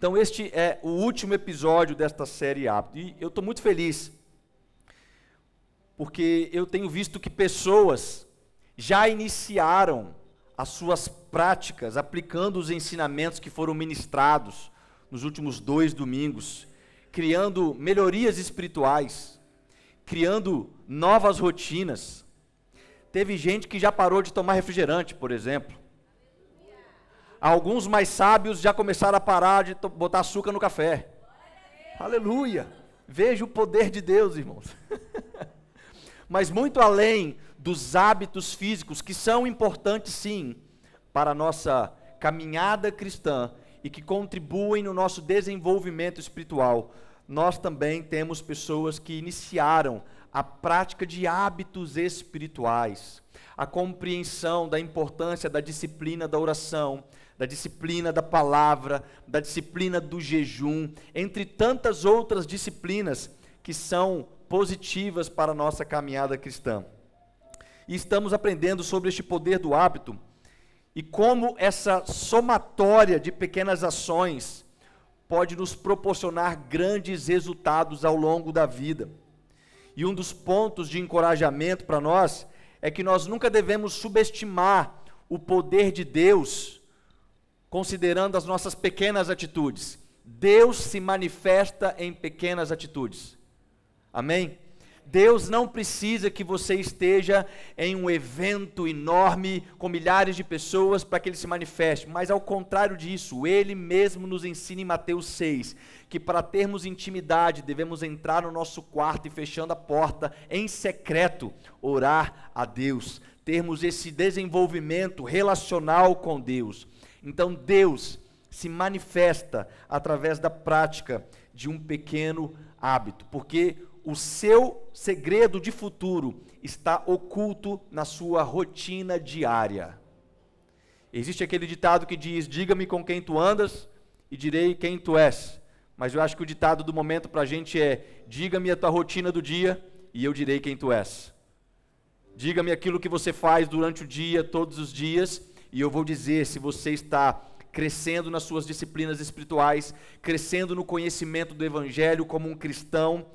Então, este é o último episódio desta série Hábito. E eu estou muito feliz, porque eu tenho visto que pessoas já iniciaram as suas práticas aplicando os ensinamentos que foram ministrados nos últimos dois domingos, criando melhorias espirituais, criando novas rotinas. Teve gente que já parou de tomar refrigerante, por exemplo. Alguns mais sábios já começaram a parar de botar açúcar no café. Aleluia! Veja o poder de Deus, irmãos. Mas muito além dos hábitos físicos, que são importantes sim para a nossa caminhada cristã e que contribuem no nosso desenvolvimento espiritual, nós também temos pessoas que iniciaram a prática de hábitos espirituais, a compreensão da importância da disciplina da oração, da disciplina da palavra, da disciplina do jejum, entre tantas outras disciplinas que são positivas para a nossa caminhada cristã. E estamos aprendendo sobre este poder do hábito e como essa somatória de pequenas ações pode nos proporcionar grandes resultados ao longo da vida. E um dos pontos de encorajamento para nós é que nós nunca devemos subestimar o poder de Deus considerando as nossas pequenas atitudes. Deus se manifesta em pequenas atitudes. Amém? Deus não precisa que você esteja em um evento enorme com milhares de pessoas para que ele se manifeste, mas ao contrário disso, ele mesmo nos ensina em Mateus 6 que para termos intimidade devemos entrar no nosso quarto e fechando a porta em secreto, orar a Deus, termos esse desenvolvimento relacional com Deus. Então Deus se manifesta através da prática de um pequeno hábito, porque o seu segredo de futuro está oculto na sua rotina diária. Existe aquele ditado que diz: Diga-me com quem tu andas e direi quem tu és. Mas eu acho que o ditado do momento para a gente é: Diga-me a tua rotina do dia e eu direi quem tu és. Diga-me aquilo que você faz durante o dia, todos os dias, e eu vou dizer se você está crescendo nas suas disciplinas espirituais, crescendo no conhecimento do Evangelho como um cristão.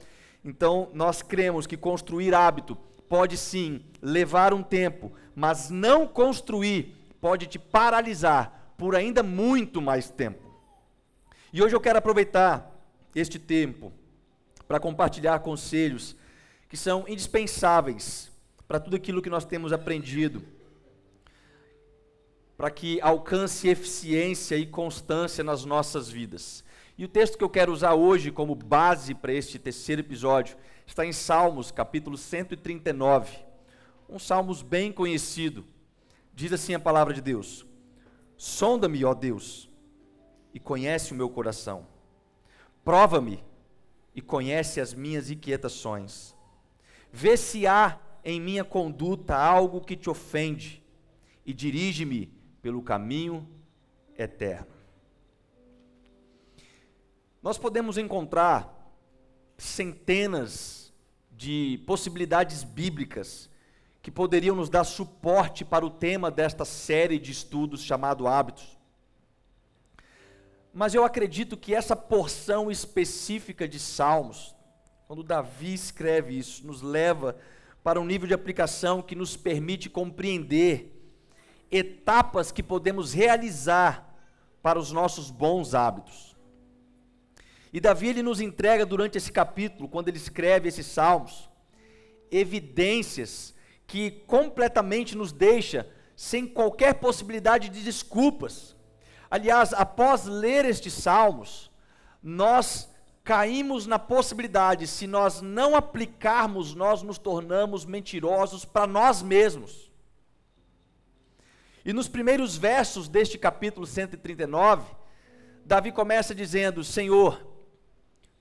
Então, nós cremos que construir hábito pode sim levar um tempo, mas não construir pode te paralisar por ainda muito mais tempo. E hoje eu quero aproveitar este tempo para compartilhar conselhos que são indispensáveis para tudo aquilo que nós temos aprendido para que alcance eficiência e constância nas nossas vidas. E o texto que eu quero usar hoje como base para este terceiro episódio está em Salmos, capítulo 139. Um Salmos bem conhecido. Diz assim a palavra de Deus: Sonda-me, ó Deus, e conhece o meu coração. Prova-me e conhece as minhas inquietações. Vê se há em minha conduta algo que te ofende e dirige-me pelo caminho eterno. Nós podemos encontrar centenas de possibilidades bíblicas que poderiam nos dar suporte para o tema desta série de estudos chamado Hábitos. Mas eu acredito que essa porção específica de Salmos, quando Davi escreve isso, nos leva para um nível de aplicação que nos permite compreender etapas que podemos realizar para os nossos bons hábitos. E Davi ele nos entrega durante esse capítulo, quando ele escreve esses salmos, evidências que completamente nos deixa sem qualquer possibilidade de desculpas. Aliás, após ler estes salmos, nós caímos na possibilidade, se nós não aplicarmos, nós nos tornamos mentirosos para nós mesmos. E nos primeiros versos deste capítulo 139, Davi começa dizendo: Senhor,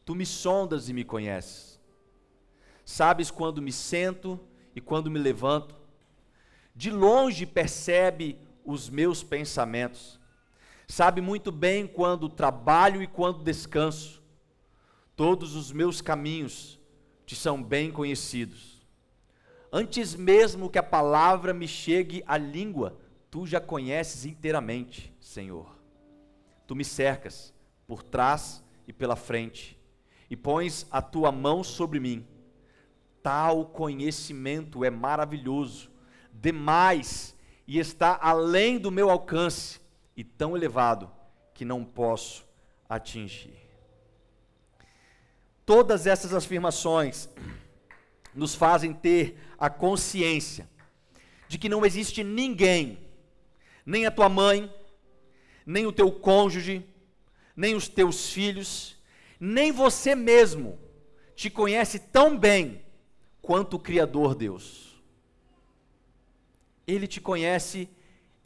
tu me sondas e me conheces. Sabes quando me sento e quando me levanto. De longe percebe os meus pensamentos. Sabe muito bem quando trabalho e quando descanso. Todos os meus caminhos te são bem conhecidos. Antes mesmo que a palavra me chegue à língua, Tu já conheces inteiramente, Senhor. Tu me cercas por trás e pela frente, e pões a tua mão sobre mim. Tal conhecimento é maravilhoso, demais, e está além do meu alcance, e tão elevado que não posso atingir. Todas essas afirmações nos fazem ter a consciência de que não existe ninguém, nem a tua mãe, nem o teu cônjuge, nem os teus filhos, nem você mesmo te conhece tão bem quanto o Criador Deus. Ele te conhece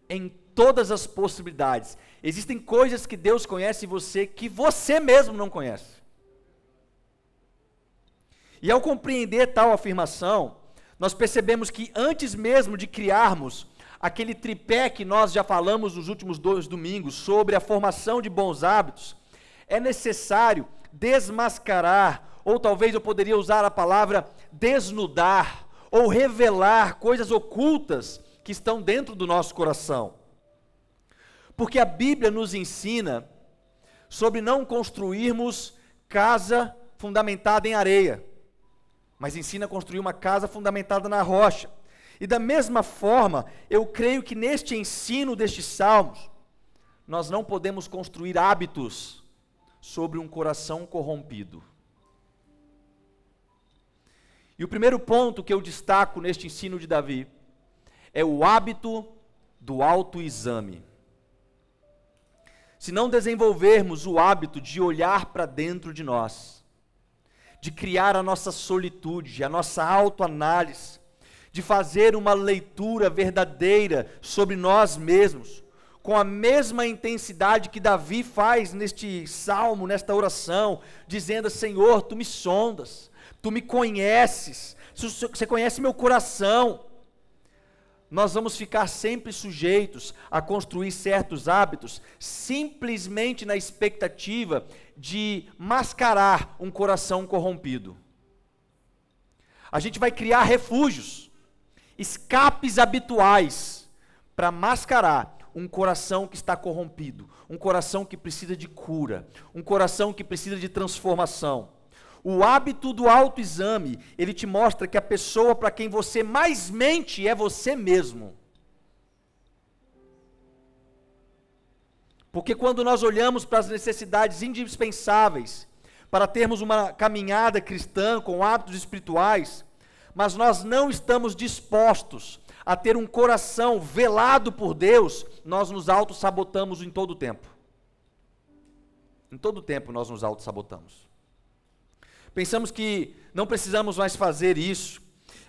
em todas as possibilidades. Existem coisas que Deus conhece em você que você mesmo não conhece. E ao compreender tal afirmação, nós percebemos que antes mesmo de criarmos aquele tripé que nós já falamos nos últimos dois domingos sobre a formação de bons hábitos, é necessário desmascarar, ou talvez eu poderia usar a palavra desnudar, ou revelar coisas ocultas que estão dentro do nosso coração. Porque a Bíblia nos ensina sobre não construirmos casa fundamentada em areia, mas ensina a construir uma casa fundamentada na rocha. E da mesma forma, eu creio que neste ensino destes salmos, nós não podemos construir hábitos sobre um coração corrompido. E o primeiro ponto que eu destaco neste ensino de Davi é o hábito do autoexame. Se não desenvolvermos o hábito de olhar para dentro de nós, de criar a nossa solitude, a nossa autoanálise, de fazer uma leitura verdadeira sobre nós mesmos, com a mesma intensidade que Davi faz neste salmo, nesta oração, dizendo: Senhor, tu me sondas, tu me conheces, você conhece meu coração. Nós vamos ficar sempre sujeitos a construir certos hábitos simplesmente na expectativa de mascarar um coração corrompido. A gente vai criar refúgios, escapes habituais para mascarar um coração que está corrompido, um coração que precisa de cura, um coração que precisa de transformação. O hábito do autoexame, ele te mostra que a pessoa para quem você mais mente é você mesmo. Porque quando nós olhamos para as necessidades indispensáveis para termos uma caminhada cristã com hábitos espirituais, mas nós não estamos dispostos a ter um coração velado por Deus, nós nos auto-sabotamos em todo o tempo. Em todo o tempo nós nos auto-sabotamos. Pensamos que não precisamos mais fazer isso.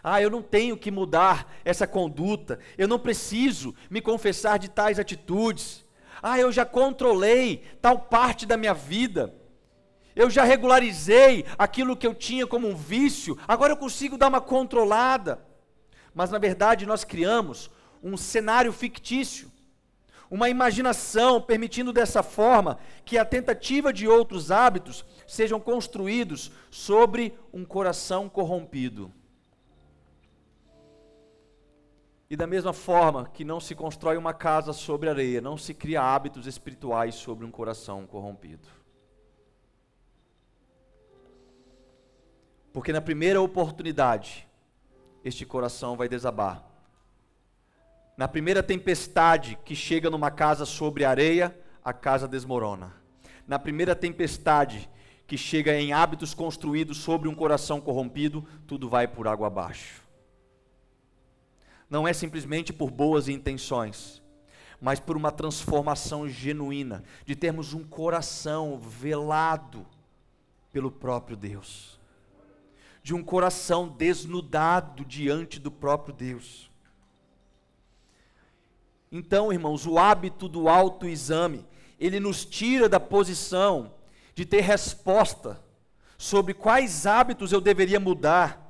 Ah, eu não tenho que mudar essa conduta. Eu não preciso me confessar de tais atitudes. Ah, eu já controlei tal parte da minha vida. Eu já regularizei aquilo que eu tinha como um vício. Agora eu consigo dar uma controlada mas na verdade nós criamos um cenário fictício, uma imaginação, permitindo dessa forma que a tentativa de outros hábitos sejam construídos sobre um coração corrompido. E da mesma forma que não se constrói uma casa sobre areia, não se cria hábitos espirituais sobre um coração corrompido. Porque na primeira oportunidade, este coração vai desabar. Na primeira tempestade que chega numa casa sobre areia, a casa desmorona. Na primeira tempestade que chega em hábitos construídos sobre um coração corrompido, tudo vai por água abaixo. Não é simplesmente por boas intenções, mas por uma transformação genuína, de termos um coração velado pelo próprio Deus de um coração desnudado diante do próprio Deus. Então, irmãos, o hábito do autoexame, ele nos tira da posição de ter resposta sobre quais hábitos eu deveria mudar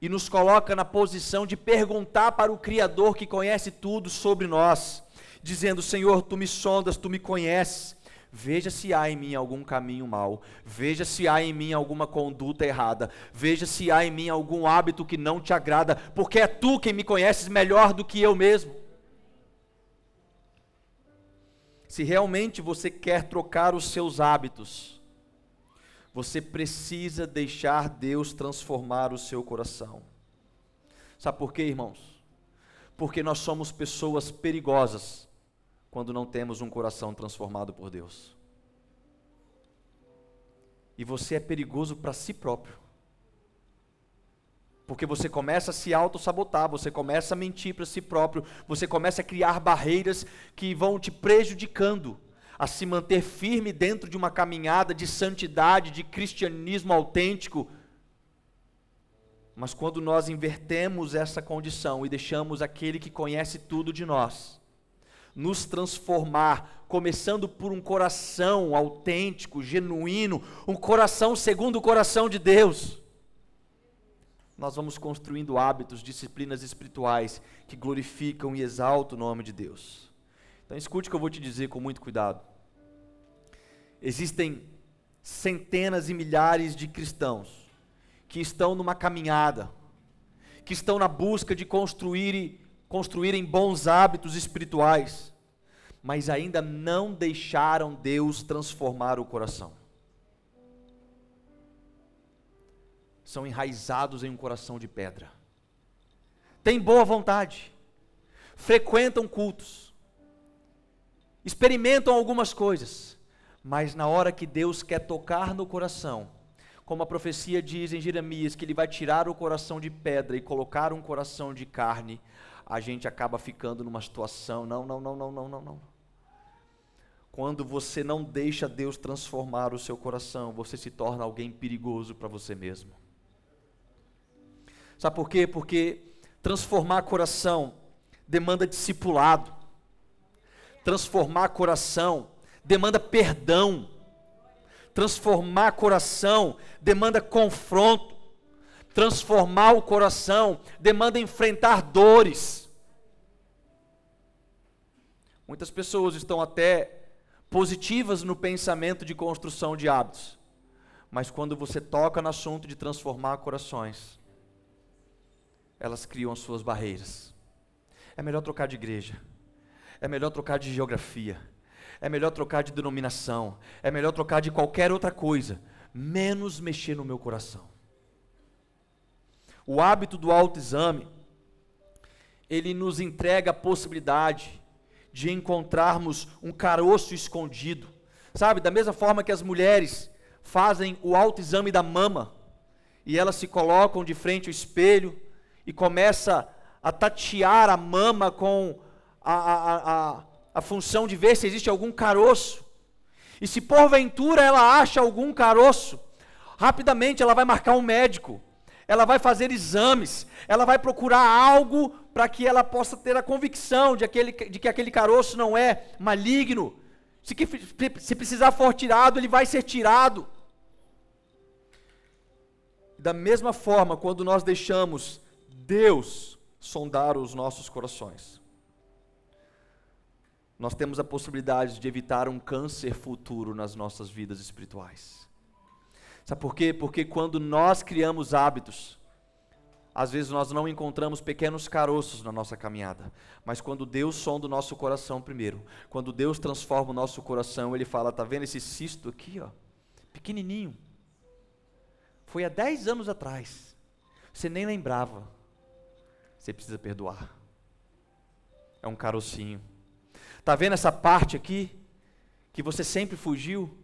e nos coloca na posição de perguntar para o Criador que conhece tudo sobre nós, dizendo: Senhor, tu me sondas, tu me conheces, Veja se há em mim algum caminho mau, veja se há em mim alguma conduta errada, veja se há em mim algum hábito que não te agrada, porque é tu quem me conheces melhor do que eu mesmo. Se realmente você quer trocar os seus hábitos, você precisa deixar Deus transformar o seu coração. Sabe por quê, irmãos? Porque nós somos pessoas perigosas quando não temos um coração transformado por Deus. E você é perigoso para si próprio. Porque você começa a se auto-sabotar, você começa a mentir para si próprio, você começa a criar barreiras que vão te prejudicando a se manter firme dentro de uma caminhada de santidade, de cristianismo autêntico. Mas quando nós invertemos essa condição e deixamos aquele que conhece tudo de nós nos transformar, começando por um coração autêntico, genuíno, um coração segundo o coração de Deus nós vamos construindo hábitos, disciplinas espirituais que glorificam e exaltam o nome de Deus. Então escute o que eu vou te dizer com muito cuidado. Existem centenas e milhares de cristãos que estão numa caminhada, que estão na busca de construir construírem bons hábitos espirituais, mas ainda não deixaram Deus transformar o coração. São enraizados em um coração de pedra. Têm boa vontade, frequentam cultos, experimentam algumas coisas, mas na hora que Deus quer tocar no coração, como a profecia diz em Jeremias, que Ele vai tirar o coração de pedra e colocar um coração de carne, a gente acaba ficando numa situação, não, não, não, não, não, não, não. Quando você não deixa Deus transformar o seu coração, você se torna alguém perigoso para você mesmo. Sabe por quê? Porque transformar coração demanda discipulado. Transformar coração demanda perdão. Transformar coração demanda confronto. Transformar o coração demanda enfrentar dores. Muitas pessoas estão até positivas no pensamento de construção de hábitos, mas quando você toca no assunto de transformar corações, elas criam as suas barreiras. É melhor trocar de igreja. É melhor trocar de geografia. É melhor trocar de denominação. É melhor trocar de qualquer outra coisa, menos mexer no meu coração. O hábito do autoexame, ele nos entrega a possibilidade de encontrarmos um caroço escondido. Sabe, da mesma forma que as mulheres fazem o autoexame da mama, e elas se colocam de frente ao espelho, e começa a tatear a mama com a, a, a, a função de ver se existe algum caroço. E se porventura ela acha algum caroço, rapidamente ela vai marcar um médico, ela vai fazer exames, ela vai procurar algo para que ela possa ter a convicção de, aquele, de que aquele caroço não é maligno. Se, que, se precisar for tirado, ele vai ser tirado. Da mesma forma, quando nós deixamos Deus sondar os nossos corações. Nós temos a possibilidade de evitar um câncer futuro nas nossas vidas espirituais. Sabe por quê? Porque quando nós criamos hábitos, às vezes nós não encontramos pequenos caroços na nossa caminhada, mas quando Deus sonda o nosso coração primeiro, quando Deus transforma o nosso coração, Ele fala: tá vendo esse cisto aqui, ó, pequenininho? Foi há 10 anos atrás, você nem lembrava, você precisa perdoar. É um carocinho. Tá vendo essa parte aqui que você sempre fugiu?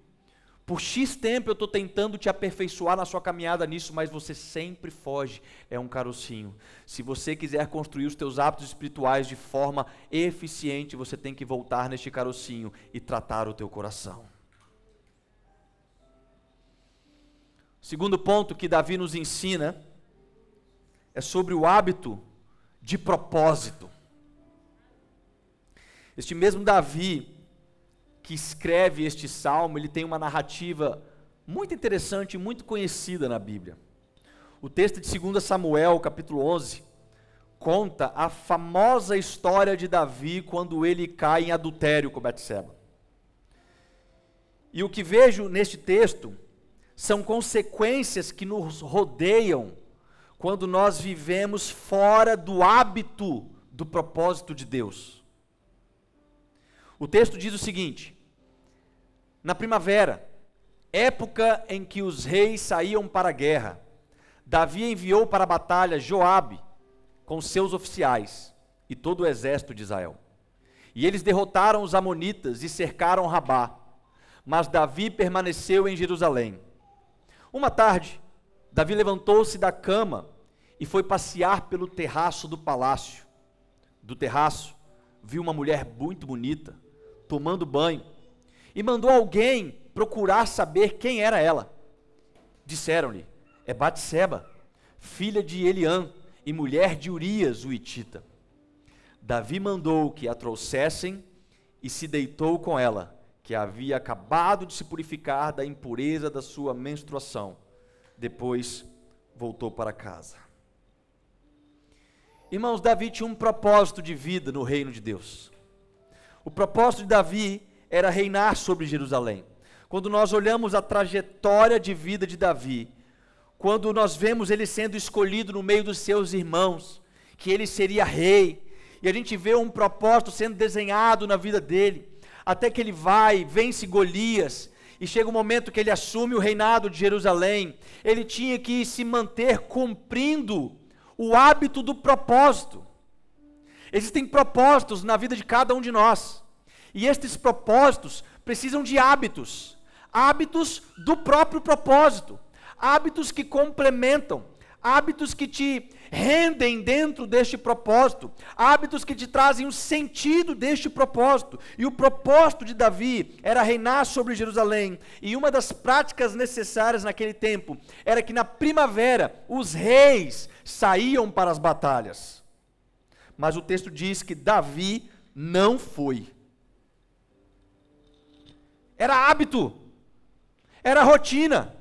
Por X tempo eu estou tentando te aperfeiçoar na sua caminhada nisso, mas você sempre foge. É um carocinho. Se você quiser construir os teus hábitos espirituais de forma eficiente, você tem que voltar neste carocinho e tratar o teu coração. Segundo ponto que Davi nos ensina é sobre o hábito de propósito. Este mesmo Davi, que escreve este salmo, ele tem uma narrativa muito interessante e muito conhecida na Bíblia. O texto de 2 Samuel, capítulo 11, conta a famosa história de Davi quando ele cai em adultério com Betseba. E o que vejo neste texto são consequências que nos rodeiam quando nós vivemos fora do hábito do propósito de Deus. O texto diz o seguinte: Na primavera, época em que os reis saíam para a guerra, Davi enviou para a batalha Joabe com seus oficiais e todo o exército de Israel. E eles derrotaram os amonitas e cercaram Rabá. Mas Davi permaneceu em Jerusalém. Uma tarde, Davi levantou-se da cama e foi passear pelo terraço do palácio. Do terraço, viu uma mulher muito bonita, tomando banho, e mandou alguém procurar saber quem era ela. Disseram-lhe: É Batseba, filha de Eliã e mulher de Urias, o Itita. Davi mandou que a trouxessem e se deitou com ela, que havia acabado de se purificar da impureza da sua menstruação. Depois voltou para casa. Irmãos, Davi tinha um propósito de vida no reino de Deus. O propósito de Davi era reinar sobre Jerusalém. Quando nós olhamos a trajetória de vida de Davi, quando nós vemos ele sendo escolhido no meio dos seus irmãos, que ele seria rei, e a gente vê um propósito sendo desenhado na vida dele, até que ele vai, vence Golias, e chega o momento que ele assume o reinado de Jerusalém, ele tinha que se manter cumprindo o hábito do propósito. Existem propósitos na vida de cada um de nós, e estes propósitos precisam de hábitos, hábitos do próprio propósito, hábitos que complementam, hábitos que te rendem dentro deste propósito, hábitos que te trazem o sentido deste propósito. E o propósito de Davi era reinar sobre Jerusalém. E uma das práticas necessárias naquele tempo era que na primavera os reis saíam para as batalhas. Mas o texto diz que Davi não foi. Era hábito, era rotina.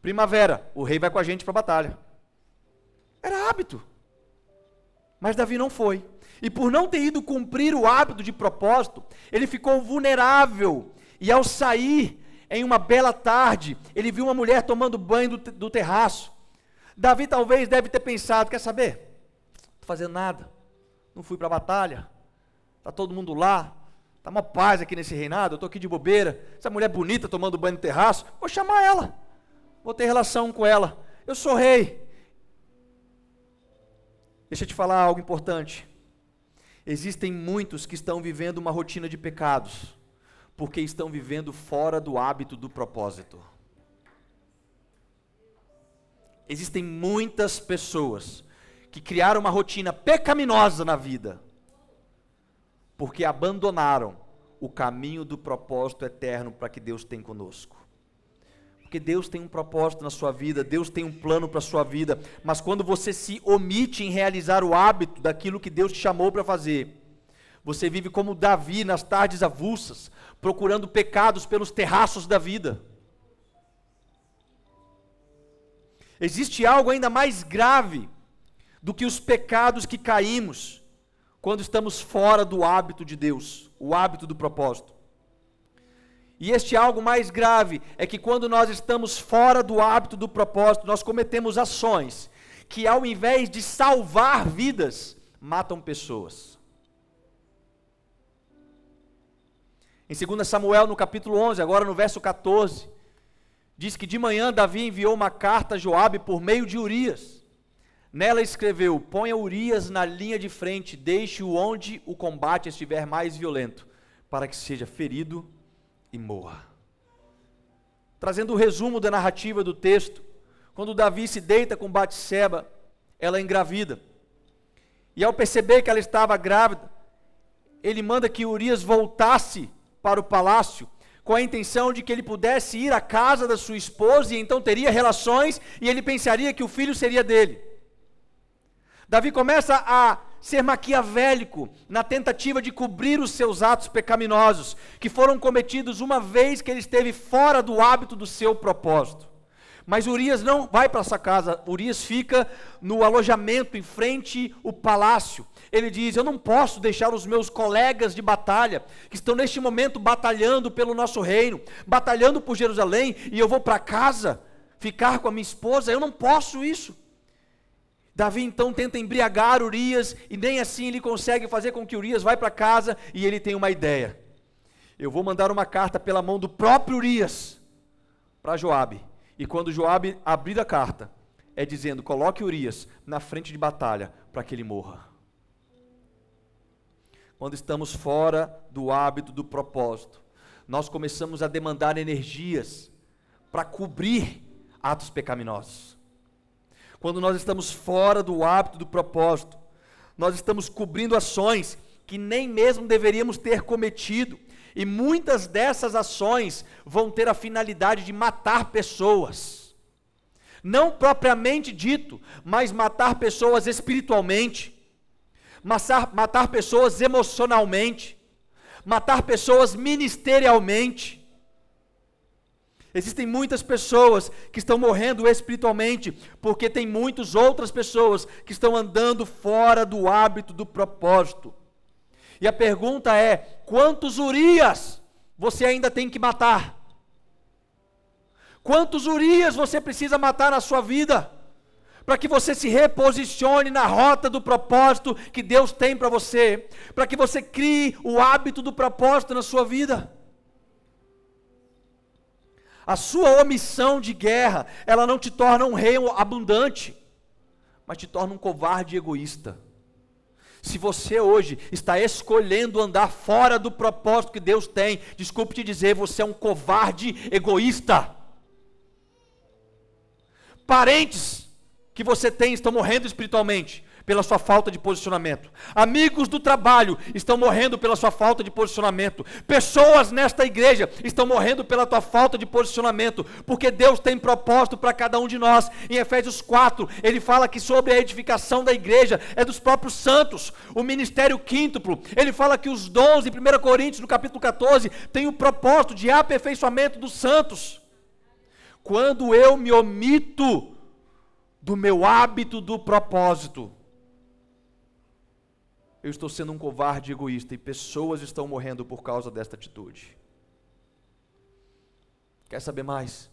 Primavera, o rei vai com a gente para a batalha. Era hábito. Mas Davi não foi. E por não ter ido cumprir o hábito de propósito, ele ficou vulnerável. E ao sair em uma bela tarde, ele viu uma mulher tomando banho do, do terraço. Davi talvez deve ter pensado: quer saber? Não estou fazendo nada. Não fui para a batalha. Está todo mundo lá. Está uma paz aqui nesse reinado. Eu estou aqui de bobeira. Essa mulher bonita tomando banho no terraço. Vou chamar ela. Vou ter relação com ela. Eu sou rei. Deixa eu te falar algo importante. Existem muitos que estão vivendo uma rotina de pecados, porque estão vivendo fora do hábito do propósito. Existem muitas pessoas que criaram uma rotina pecaminosa na vida, porque abandonaram o caminho do propósito eterno para que Deus tem conosco. Porque Deus tem um propósito na sua vida, Deus tem um plano para a sua vida, mas quando você se omite em realizar o hábito daquilo que Deus te chamou para fazer, você vive como Davi nas tardes avulsas, procurando pecados pelos terraços da vida. Existe algo ainda mais grave do que os pecados que caímos quando estamos fora do hábito de Deus, o hábito do propósito. E este algo mais grave é que quando nós estamos fora do hábito do propósito, nós cometemos ações que, ao invés de salvar vidas, matam pessoas. Em 2 Samuel, no capítulo 11, agora no verso 14, diz que de manhã Davi enviou uma carta a Joabe por meio de Urias. Nela escreveu: Ponha Urias na linha de frente, deixe-o onde o combate estiver mais violento, para que seja ferido e morra. Trazendo o resumo da narrativa do texto, quando Davi se deita com Batseba, ela é engravida. E ao perceber que ela estava grávida, ele manda que Urias voltasse para o palácio, com a intenção de que ele pudesse ir à casa da sua esposa e então teria relações e ele pensaria que o filho seria dele. Davi começa a ser maquiavélico na tentativa de cobrir os seus atos pecaminosos, que foram cometidos uma vez que ele esteve fora do hábito do seu propósito. Mas Urias não vai para essa casa, Urias fica no alojamento em frente ao palácio. Ele diz: Eu não posso deixar os meus colegas de batalha, que estão neste momento batalhando pelo nosso reino, batalhando por Jerusalém, e eu vou para casa ficar com a minha esposa. Eu não posso isso. Davi então tenta embriagar Urias e nem assim ele consegue fazer com que Urias vá para casa e ele tem uma ideia. Eu vou mandar uma carta pela mão do próprio Urias para Joabe. E quando Joabe abrir a carta, é dizendo: coloque Urias na frente de batalha para que ele morra. Quando estamos fora do hábito do propósito, nós começamos a demandar energias para cobrir atos pecaminosos. Quando nós estamos fora do hábito do propósito, nós estamos cobrindo ações que nem mesmo deveríamos ter cometido, e muitas dessas ações vão ter a finalidade de matar pessoas. Não propriamente dito, mas matar pessoas espiritualmente, matar, matar pessoas emocionalmente, matar pessoas ministerialmente. Existem muitas pessoas que estão morrendo espiritualmente, porque tem muitas outras pessoas que estão andando fora do hábito do propósito. E a pergunta é: quantos Urias você ainda tem que matar? Quantos Urias você precisa matar na sua vida? Para que você se reposicione na rota do propósito que Deus tem para você, para que você crie o hábito do propósito na sua vida. A sua omissão de guerra, ela não te torna um rei abundante, mas te torna um covarde egoísta. Se você hoje está escolhendo andar fora do propósito que Deus tem, desculpe te dizer, você é um covarde egoísta. Parentes que você tem estão morrendo espiritualmente pela sua falta de posicionamento. Amigos do trabalho estão morrendo pela sua falta de posicionamento. Pessoas nesta igreja estão morrendo pela tua falta de posicionamento, porque Deus tem propósito para cada um de nós. Em Efésios 4, ele fala que sobre a edificação da igreja é dos próprios santos, o ministério quíntuplo. Ele fala que os dons em 1 Coríntios, no capítulo 14, tem o propósito de aperfeiçoamento dos santos. Quando eu me omito do meu hábito do propósito, eu estou sendo um covarde egoísta e pessoas estão morrendo por causa desta atitude. Quer saber mais?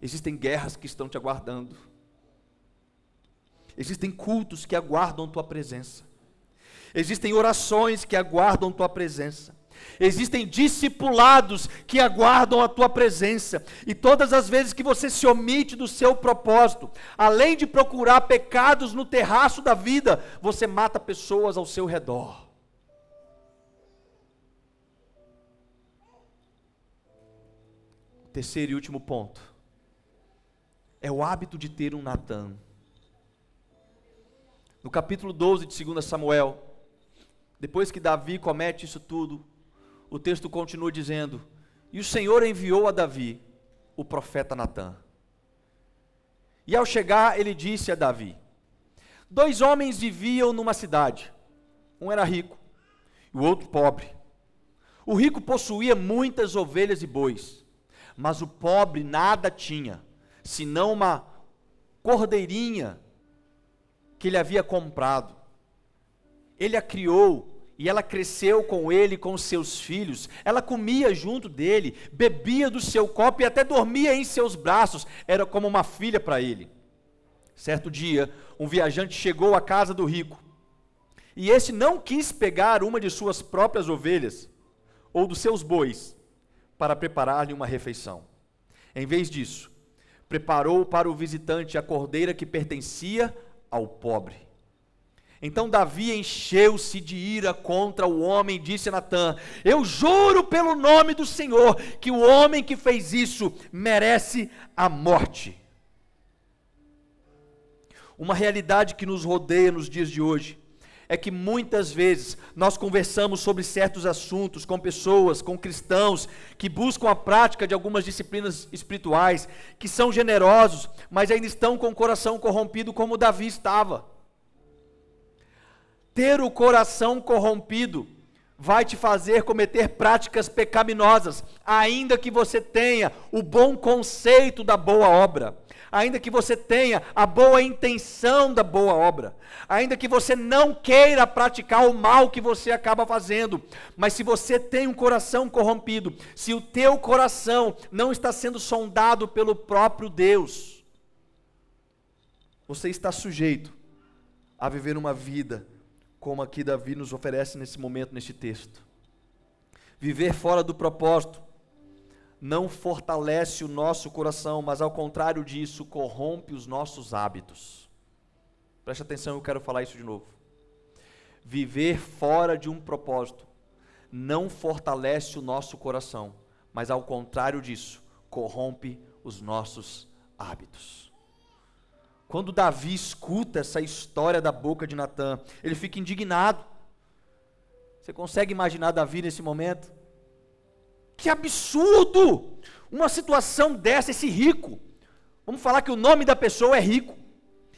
Existem guerras que estão te aguardando. Existem cultos que aguardam tua presença. Existem orações que aguardam tua presença. Existem discipulados que aguardam a tua presença, e todas as vezes que você se omite do seu propósito, além de procurar pecados no terraço da vida, você mata pessoas ao seu redor. Terceiro e último ponto é o hábito de ter um Natan. No capítulo 12 de 2 Samuel, depois que Davi comete isso tudo, o texto continua dizendo: E o Senhor enviou a Davi o profeta Natã. E ao chegar, ele disse a Davi: Dois homens viviam numa cidade. Um era rico e o outro pobre. O rico possuía muitas ovelhas e bois, mas o pobre nada tinha, senão uma cordeirinha que ele havia comprado. Ele a criou e ela cresceu com ele, com seus filhos. Ela comia junto dele, bebia do seu copo e até dormia em seus braços. Era como uma filha para ele. Certo dia, um viajante chegou à casa do rico. E este não quis pegar uma de suas próprias ovelhas ou dos seus bois para preparar-lhe uma refeição. Em vez disso, preparou para o visitante a cordeira que pertencia ao pobre. Então Davi encheu-se de ira contra o homem e disse a Natã: Eu juro pelo nome do Senhor que o homem que fez isso merece a morte. Uma realidade que nos rodeia nos dias de hoje é que muitas vezes nós conversamos sobre certos assuntos com pessoas, com cristãos que buscam a prática de algumas disciplinas espirituais, que são generosos, mas ainda estão com o coração corrompido como Davi estava. Ter o coração corrompido vai te fazer cometer práticas pecaminosas, ainda que você tenha o bom conceito da boa obra, ainda que você tenha a boa intenção da boa obra, ainda que você não queira praticar o mal que você acaba fazendo, mas se você tem um coração corrompido, se o teu coração não está sendo sondado pelo próprio Deus, você está sujeito a viver uma vida como aqui Davi nos oferece nesse momento, neste texto. Viver fora do propósito não fortalece o nosso coração, mas ao contrário disso, corrompe os nossos hábitos. Preste atenção, eu quero falar isso de novo. Viver fora de um propósito não fortalece o nosso coração, mas ao contrário disso, corrompe os nossos hábitos. Quando Davi escuta essa história da boca de Natã, ele fica indignado. Você consegue imaginar Davi nesse momento? Que absurdo! Uma situação dessa, esse rico. Vamos falar que o nome da pessoa é rico.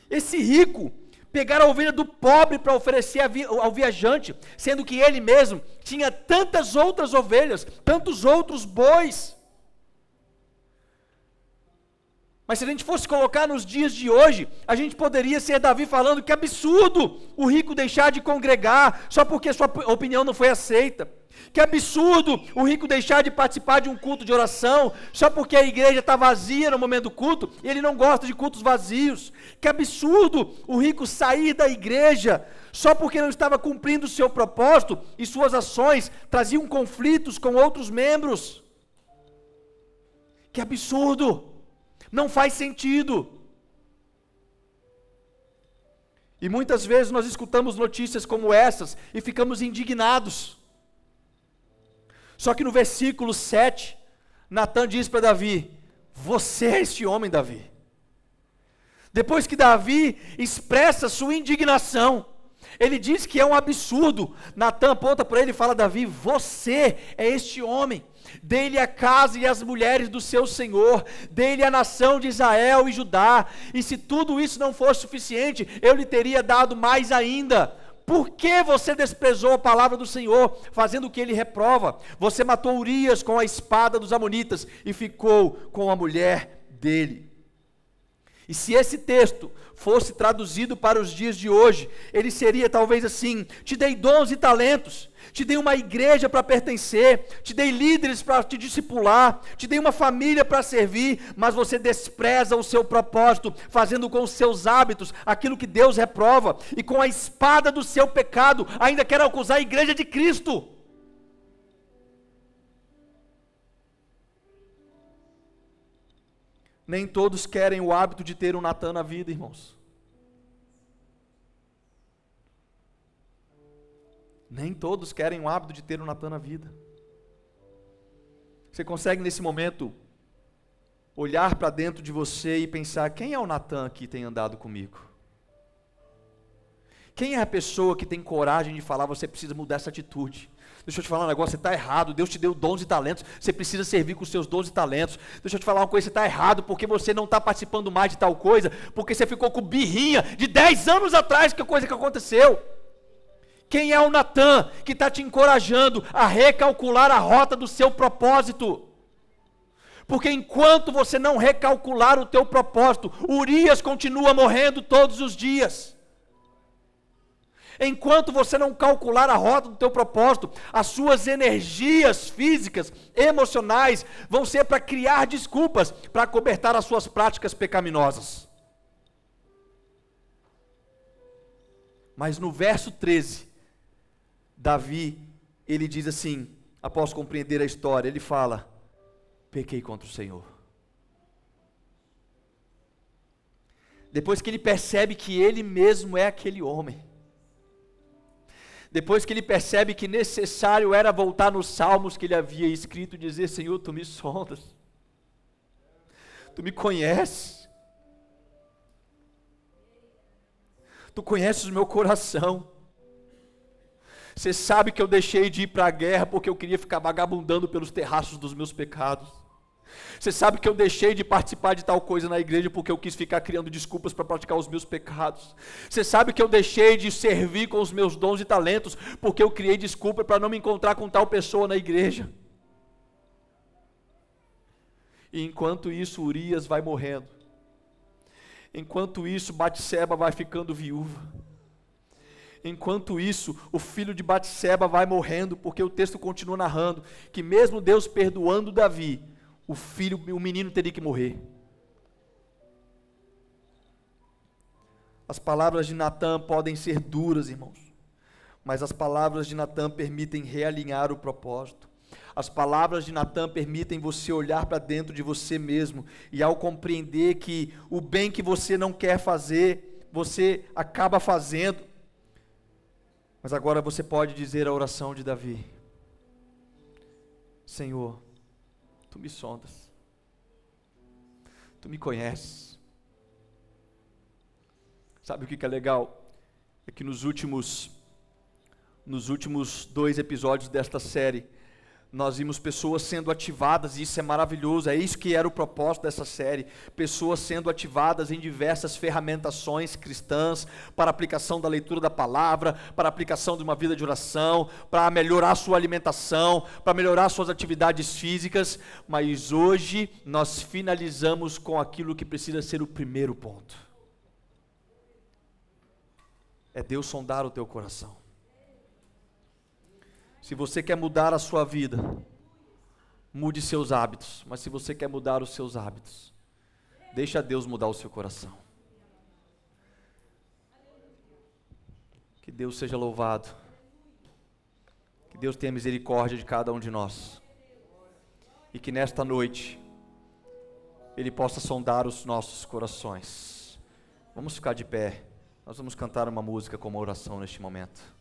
Esse rico pegar a ovelha do pobre para oferecer ao viajante, sendo que ele mesmo tinha tantas outras ovelhas, tantos outros bois. Mas se a gente fosse colocar nos dias de hoje, a gente poderia ser Davi falando que absurdo o rico deixar de congregar só porque sua opinião não foi aceita. Que absurdo o rico deixar de participar de um culto de oração só porque a igreja está vazia no momento do culto e ele não gosta de cultos vazios. Que absurdo o rico sair da igreja só porque não estava cumprindo o seu propósito e suas ações traziam conflitos com outros membros. Que absurdo! Não faz sentido. E muitas vezes nós escutamos notícias como essas e ficamos indignados. Só que no versículo 7, Natan diz para Davi: Você é este homem, Davi. Depois que Davi expressa sua indignação, ele diz que é um absurdo. Natan aponta para ele e fala: Davi, você é este homem. Dê-lhe a casa e as mulheres do seu senhor, dê-lhe a nação de Israel e Judá. E se tudo isso não fosse suficiente, eu lhe teria dado mais ainda. Por que você desprezou a palavra do Senhor, fazendo o que ele reprova? Você matou Urias com a espada dos Amonitas e ficou com a mulher dele. E se esse texto fosse traduzido para os dias de hoje, ele seria talvez assim: Te dei dons e talentos, te dei uma igreja para pertencer, te dei líderes para te discipular, te dei uma família para servir, mas você despreza o seu propósito, fazendo com os seus hábitos aquilo que Deus reprova, e com a espada do seu pecado ainda quer acusar a igreja de Cristo. Nem todos querem o hábito de ter um Natan na vida, irmãos. Nem todos querem o hábito de ter um Natan na vida. Você consegue nesse momento olhar para dentro de você e pensar: quem é o Natan que tem andado comigo? Quem é a pessoa que tem coragem de falar, você precisa mudar essa atitude? Deixa eu te falar um negócio, você está errado, Deus te deu dons e talentos, você precisa servir com os seus dons e talentos. Deixa eu te falar uma coisa, você está errado porque você não está participando mais de tal coisa, porque você ficou com birrinha de 10 anos atrás, que coisa que aconteceu. Quem é o Natan que está te encorajando a recalcular a rota do seu propósito? Porque enquanto você não recalcular o teu propósito, Urias continua morrendo todos os dias. Enquanto você não calcular a rota do teu propósito, as suas energias físicas, emocionais, vão ser para criar desculpas para cobertar as suas práticas pecaminosas. Mas no verso 13, Davi, ele diz assim, após compreender a história, ele fala: pequei contra o Senhor. Depois que ele percebe que ele mesmo é aquele homem, depois que ele percebe que necessário era voltar nos salmos que ele havia escrito dizer: Senhor, tu me sondas, tu me conheces, tu conheces o meu coração. Você sabe que eu deixei de ir para a guerra porque eu queria ficar vagabundando pelos terraços dos meus pecados. Você sabe que eu deixei de participar de tal coisa na igreja porque eu quis ficar criando desculpas para praticar os meus pecados. Você sabe que eu deixei de servir com os meus dons e talentos porque eu criei desculpa para não me encontrar com tal pessoa na igreja. E enquanto isso, Urias vai morrendo. Enquanto isso, Batseba vai ficando viúva. Enquanto isso, o filho de Batseba vai morrendo, porque o texto continua narrando que mesmo Deus perdoando Davi, o filho, o menino teria que morrer. As palavras de Natan podem ser duras, irmãos, mas as palavras de Natan permitem realinhar o propósito. As palavras de Natan permitem você olhar para dentro de você mesmo e ao compreender que o bem que você não quer fazer, você acaba fazendo. Mas agora você pode dizer a oração de Davi: Senhor, tu me sondas, tu me conheces. Sabe o que é legal? É que nos últimos, nos últimos dois episódios desta série, nós vimos pessoas sendo ativadas, e isso é maravilhoso, é isso que era o propósito dessa série: pessoas sendo ativadas em diversas ferramentações cristãs, para aplicação da leitura da palavra, para aplicação de uma vida de oração, para melhorar sua alimentação, para melhorar suas atividades físicas, mas hoje nós finalizamos com aquilo que precisa ser o primeiro ponto: é Deus sondar o teu coração. Se você quer mudar a sua vida, mude seus hábitos. Mas se você quer mudar os seus hábitos, deixa Deus mudar o seu coração. Que Deus seja louvado. Que Deus tenha misericórdia de cada um de nós. E que nesta noite Ele possa sondar os nossos corações. Vamos ficar de pé. Nós vamos cantar uma música como oração neste momento.